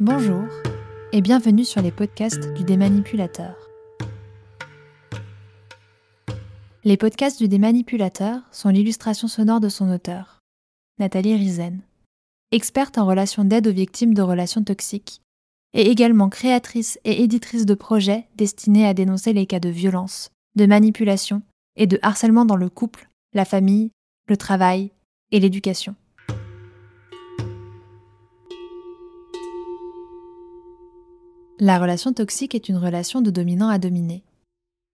Bonjour et bienvenue sur les podcasts du Démanipulateur. Les podcasts du Démanipulateur sont l'illustration sonore de son auteur, Nathalie Rizen, experte en relations d'aide aux victimes de relations toxiques et également créatrice et éditrice de projets destinés à dénoncer les cas de violence, de manipulation et de harcèlement dans le couple, la famille, le travail et l'éducation. La relation toxique est une relation de dominant à dominé,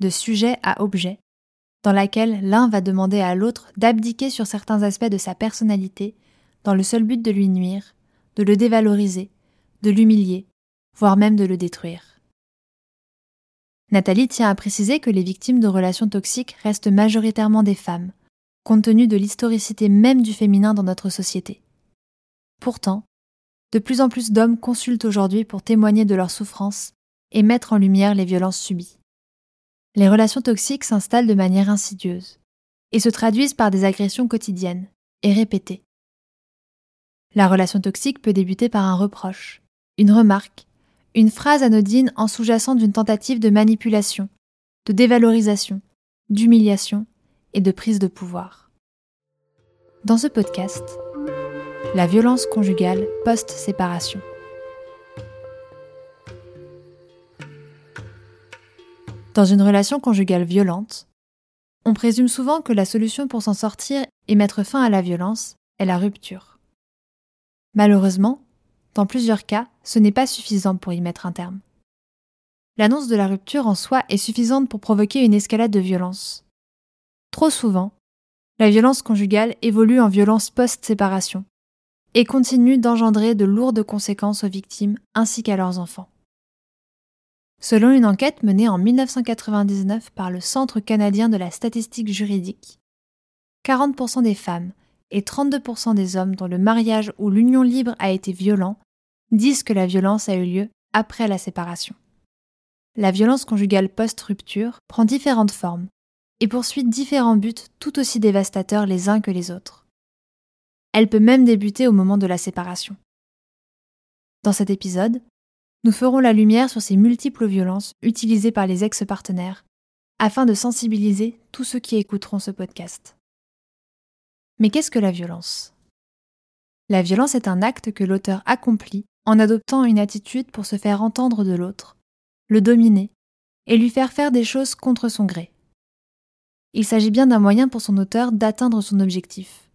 de sujet à objet, dans laquelle l'un va demander à l'autre d'abdiquer sur certains aspects de sa personnalité dans le seul but de lui nuire, de le dévaloriser, de l'humilier, voire même de le détruire. Nathalie tient à préciser que les victimes de relations toxiques restent majoritairement des femmes, compte tenu de l'historicité même du féminin dans notre société. Pourtant, de plus en plus d'hommes consultent aujourd'hui pour témoigner de leurs souffrances et mettre en lumière les violences subies. Les relations toxiques s'installent de manière insidieuse et se traduisent par des agressions quotidiennes et répétées. La relation toxique peut débuter par un reproche, une remarque, une phrase anodine en sous-jacent d'une tentative de manipulation, de dévalorisation, d'humiliation et de prise de pouvoir. Dans ce podcast, la violence conjugale post-séparation. Dans une relation conjugale violente, on présume souvent que la solution pour s'en sortir et mettre fin à la violence est la rupture. Malheureusement, dans plusieurs cas, ce n'est pas suffisant pour y mettre un terme. L'annonce de la rupture en soi est suffisante pour provoquer une escalade de violence. Trop souvent, la violence conjugale évolue en violence post-séparation, et continue d'engendrer de lourdes conséquences aux victimes ainsi qu'à leurs enfants. Selon une enquête menée en 1999 par le Centre canadien de la statistique juridique, 40% des femmes et 32% des hommes dont le mariage ou l'union libre a été violent disent que la violence a eu lieu après la séparation. La violence conjugale post-rupture prend différentes formes et poursuit différents buts tout aussi dévastateurs les uns que les autres. Elle peut même débuter au moment de la séparation. Dans cet épisode, nous ferons la lumière sur ces multiples violences utilisées par les ex-partenaires afin de sensibiliser tous ceux qui écouteront ce podcast. Mais qu'est-ce que la violence? La violence est un acte que l'auteur accomplit en adoptant une attitude pour se faire entendre de l'autre, le dominer et lui faire faire des choses contre son gré. Il s'agit bien d'un moyen pour son auteur d'atteindre son objectif.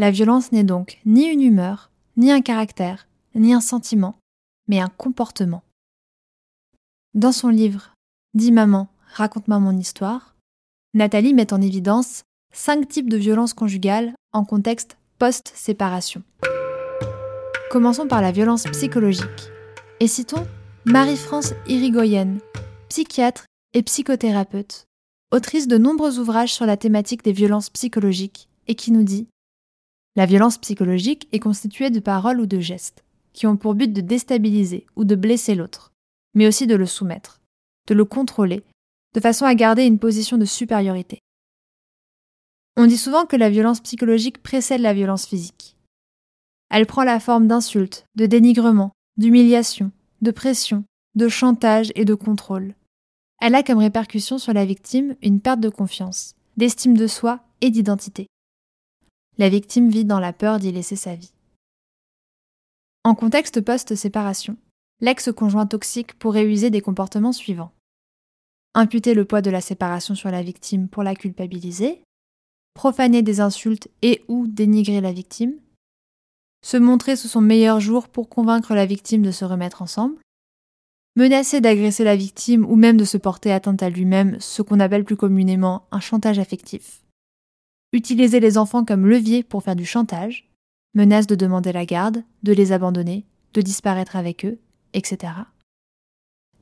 La violence n'est donc ni une humeur, ni un caractère, ni un sentiment, mais un comportement. Dans son livre Dis maman, raconte-moi mon histoire, Nathalie met en évidence cinq types de violences conjugales en contexte post-séparation. Commençons par la violence psychologique. Et citons Marie-France Irigoyen, psychiatre et psychothérapeute, autrice de nombreux ouvrages sur la thématique des violences psychologiques, et qui nous dit la violence psychologique est constituée de paroles ou de gestes, qui ont pour but de déstabiliser ou de blesser l'autre, mais aussi de le soumettre, de le contrôler, de façon à garder une position de supériorité. On dit souvent que la violence psychologique précède la violence physique. Elle prend la forme d'insultes, de dénigrement, d'humiliation, de pression, de chantage et de contrôle. Elle a comme répercussion sur la victime une perte de confiance, d'estime de soi et d'identité la victime vit dans la peur d'y laisser sa vie. En contexte post-séparation, l'ex-conjoint toxique pourrait user des comportements suivants. Imputer le poids de la séparation sur la victime pour la culpabiliser, profaner des insultes et ou dénigrer la victime, se montrer sous son meilleur jour pour convaincre la victime de se remettre ensemble, menacer d'agresser la victime ou même de se porter atteinte à lui-même, ce qu'on appelle plus communément un chantage affectif, utiliser les enfants comme levier pour faire du chantage, menace de demander la garde, de les abandonner, de disparaître avec eux, etc.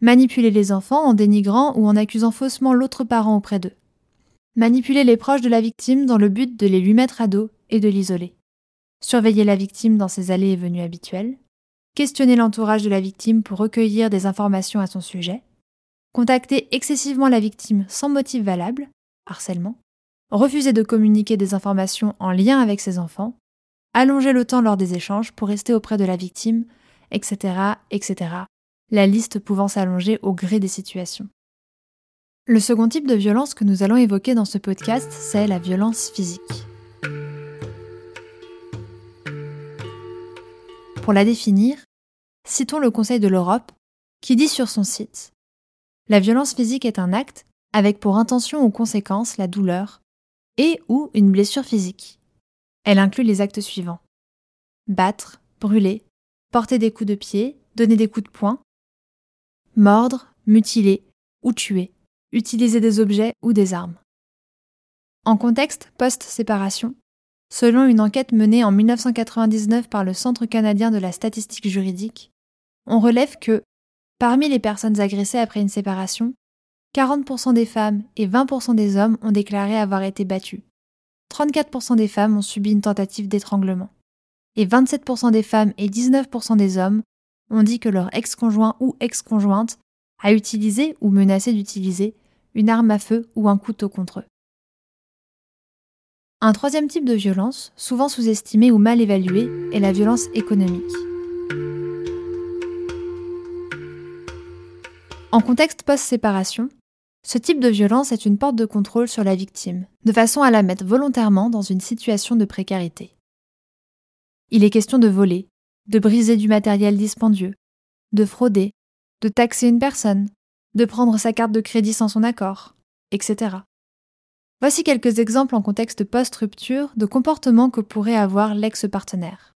Manipuler les enfants en dénigrant ou en accusant faussement l'autre parent auprès d'eux. Manipuler les proches de la victime dans le but de les lui mettre à dos et de l'isoler. Surveiller la victime dans ses allées et venues habituelles. Questionner l'entourage de la victime pour recueillir des informations à son sujet. Contacter excessivement la victime sans motif valable, harcèlement refuser de communiquer des informations en lien avec ses enfants, allonger le temps lors des échanges pour rester auprès de la victime etc., etc. La liste pouvant s'allonger au gré des situations. Le second type de violence que nous allons évoquer dans ce podcast, c'est la violence physique. Pour la définir, citons le Conseil de l'Europe qui dit sur son site La violence physique est un acte avec pour intention ou conséquence la douleur et ou une blessure physique. Elle inclut les actes suivants battre, brûler, porter des coups de pied, donner des coups de poing, mordre, mutiler ou tuer, utiliser des objets ou des armes. En contexte post-séparation, selon une enquête menée en 1999 par le Centre canadien de la statistique juridique, on relève que, parmi les personnes agressées après une séparation, 40% des femmes et 20% des hommes ont déclaré avoir été battus. 34% des femmes ont subi une tentative d'étranglement. Et 27% des femmes et 19% des hommes ont dit que leur ex-conjoint ou ex-conjointe a utilisé ou menacé d'utiliser une arme à feu ou un couteau contre eux. Un troisième type de violence, souvent sous-estimé ou mal évalué, est la violence économique. En contexte post-séparation, ce type de violence est une porte de contrôle sur la victime, de façon à la mettre volontairement dans une situation de précarité. Il est question de voler, de briser du matériel dispendieux, de frauder, de taxer une personne, de prendre sa carte de crédit sans son accord, etc. Voici quelques exemples en contexte post-rupture de comportements que pourrait avoir l'ex-partenaire.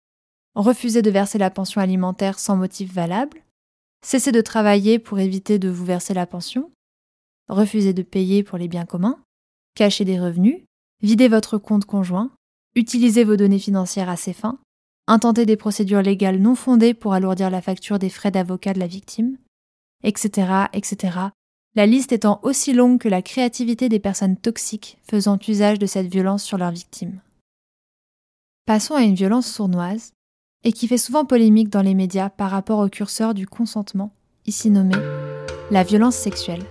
Refuser de verser la pension alimentaire sans motif valable, cesser de travailler pour éviter de vous verser la pension, refuser de payer pour les biens communs, cacher des revenus, vider votre compte conjoint, utiliser vos données financières à ces fins, intenter des procédures légales non fondées pour alourdir la facture des frais d'avocat de la victime, etc., etc., la liste étant aussi longue que la créativité des personnes toxiques faisant usage de cette violence sur leurs victimes. Passons à une violence sournoise, et qui fait souvent polémique dans les médias par rapport au curseur du consentement, ici nommé la violence sexuelle.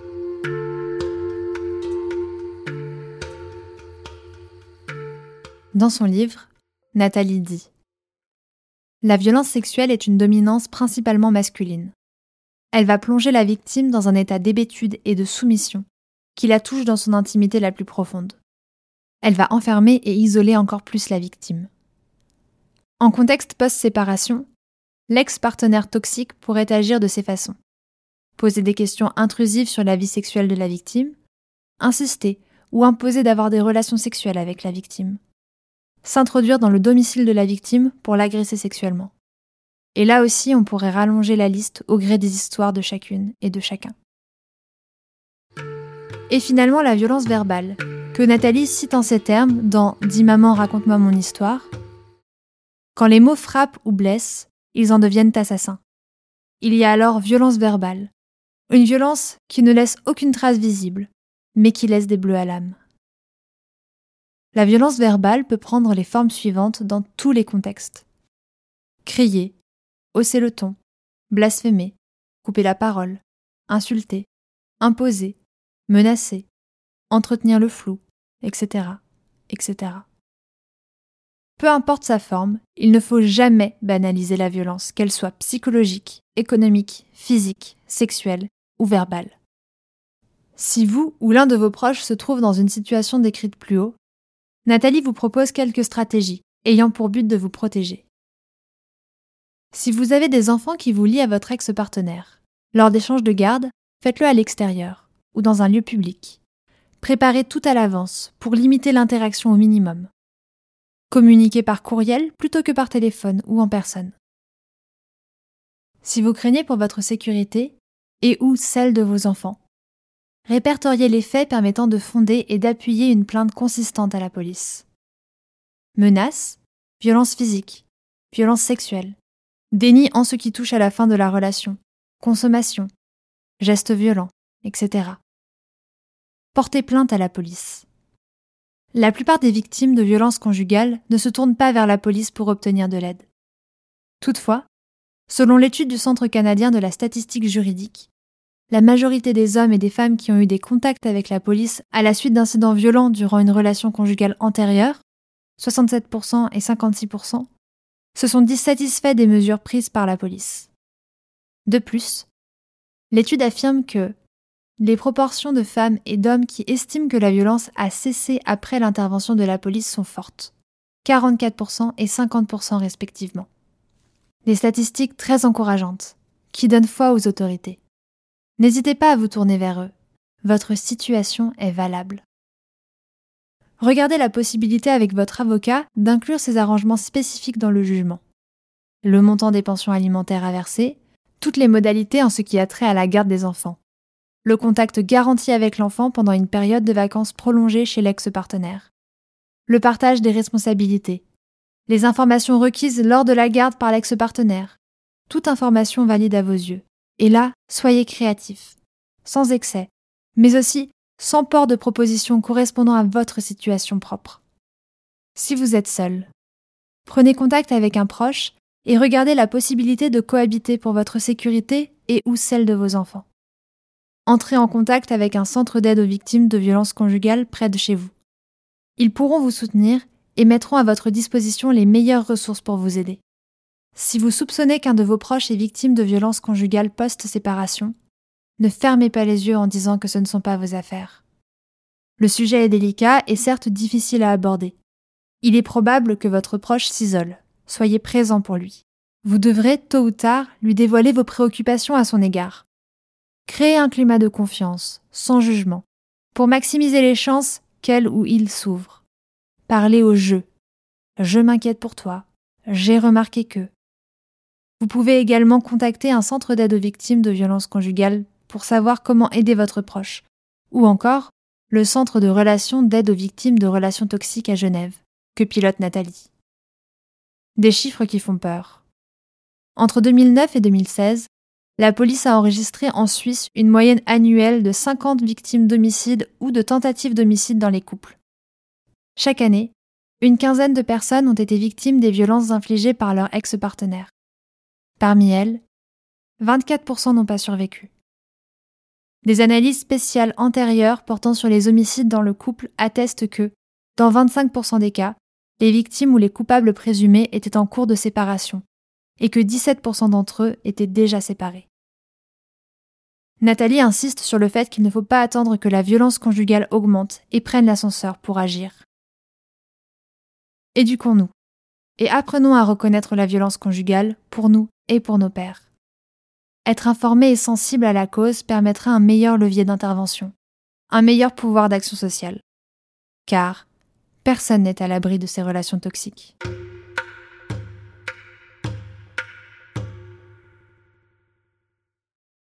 Dans son livre, Nathalie dit La violence sexuelle est une dominance principalement masculine. Elle va plonger la victime dans un état d'hébétude et de soumission qui la touche dans son intimité la plus profonde. Elle va enfermer et isoler encore plus la victime. En contexte post-séparation, l'ex-partenaire toxique pourrait agir de ces façons. Poser des questions intrusives sur la vie sexuelle de la victime, insister ou imposer d'avoir des relations sexuelles avec la victime, s'introduire dans le domicile de la victime pour l'agresser sexuellement. Et là aussi, on pourrait rallonger la liste au gré des histoires de chacune et de chacun. Et finalement, la violence verbale, que Nathalie cite en ces termes dans Dis maman, raconte-moi mon histoire, quand les mots frappent ou blessent, ils en deviennent assassins. Il y a alors violence verbale, une violence qui ne laisse aucune trace visible, mais qui laisse des bleus à l'âme. La violence verbale peut prendre les formes suivantes dans tous les contextes. Crier, hausser le ton, blasphémer, couper la parole, insulter, imposer, menacer, entretenir le flou, etc., etc. Peu importe sa forme, il ne faut jamais banaliser la violence, qu'elle soit psychologique, économique, physique, sexuelle ou verbale. Si vous ou l'un de vos proches se trouve dans une situation décrite plus haut, Nathalie vous propose quelques stratégies ayant pour but de vous protéger. Si vous avez des enfants qui vous lient à votre ex-partenaire, lors d'échanges de garde, faites-le à l'extérieur ou dans un lieu public. Préparez tout à l'avance pour limiter l'interaction au minimum. Communiquez par courriel plutôt que par téléphone ou en personne. Si vous craignez pour votre sécurité et ou celle de vos enfants, répertoriez les faits permettant de fonder et d'appuyer une plainte consistante à la police. Menaces, violence physique, violence sexuelle, déni en ce qui touche à la fin de la relation, consommation, gestes violents, etc. Portez plainte à la police. La plupart des victimes de violences conjugales ne se tournent pas vers la police pour obtenir de l'aide. Toutefois, selon l'étude du Centre canadien de la statistique juridique, la majorité des hommes et des femmes qui ont eu des contacts avec la police à la suite d'incidents violents durant une relation conjugale antérieure, 67% et 56%, se sont dissatisfaits des mesures prises par la police. De plus, l'étude affirme que les proportions de femmes et d'hommes qui estiment que la violence a cessé après l'intervention de la police sont fortes, 44% et 50% respectivement. Des statistiques très encourageantes, qui donnent foi aux autorités. N'hésitez pas à vous tourner vers eux. Votre situation est valable. Regardez la possibilité avec votre avocat d'inclure ces arrangements spécifiques dans le jugement. Le montant des pensions alimentaires à verser, toutes les modalités en ce qui a trait à la garde des enfants, le contact garanti avec l'enfant pendant une période de vacances prolongée chez l'ex-partenaire, le partage des responsabilités, les informations requises lors de la garde par l'ex-partenaire, toute information valide à vos yeux. Et là, soyez créatifs, sans excès, mais aussi sans port de propositions correspondant à votre situation propre. Si vous êtes seul, prenez contact avec un proche et regardez la possibilité de cohabiter pour votre sécurité et ou celle de vos enfants. Entrez en contact avec un centre d'aide aux victimes de violences conjugales près de chez vous. Ils pourront vous soutenir et mettront à votre disposition les meilleures ressources pour vous aider. Si vous soupçonnez qu'un de vos proches est victime de violences conjugales post-séparation, ne fermez pas les yeux en disant que ce ne sont pas vos affaires. Le sujet est délicat et certes difficile à aborder. Il est probable que votre proche s'isole. Soyez présent pour lui. Vous devrez, tôt ou tard, lui dévoiler vos préoccupations à son égard. Créez un climat de confiance, sans jugement, pour maximiser les chances qu'elle ou il s'ouvre. Parlez au jeu. Je m'inquiète pour toi. J'ai remarqué que. Vous pouvez également contacter un centre d'aide aux victimes de violences conjugales pour savoir comment aider votre proche, ou encore le Centre de relations d'aide aux victimes de relations toxiques à Genève, que pilote Nathalie. Des chiffres qui font peur. Entre 2009 et 2016, la police a enregistré en Suisse une moyenne annuelle de 50 victimes d'homicide ou de tentatives d'homicide dans les couples. Chaque année, une quinzaine de personnes ont été victimes des violences infligées par leur ex-partenaire. Parmi elles, 24% n'ont pas survécu. Des analyses spéciales antérieures portant sur les homicides dans le couple attestent que, dans 25% des cas, les victimes ou les coupables présumés étaient en cours de séparation, et que 17% d'entre eux étaient déjà séparés. Nathalie insiste sur le fait qu'il ne faut pas attendre que la violence conjugale augmente et prenne l'ascenseur pour agir. Éduquons-nous et apprenons à reconnaître la violence conjugale pour nous et pour nos pères. Être informé et sensible à la cause permettra un meilleur levier d'intervention, un meilleur pouvoir d'action sociale. Car personne n'est à l'abri de ces relations toxiques.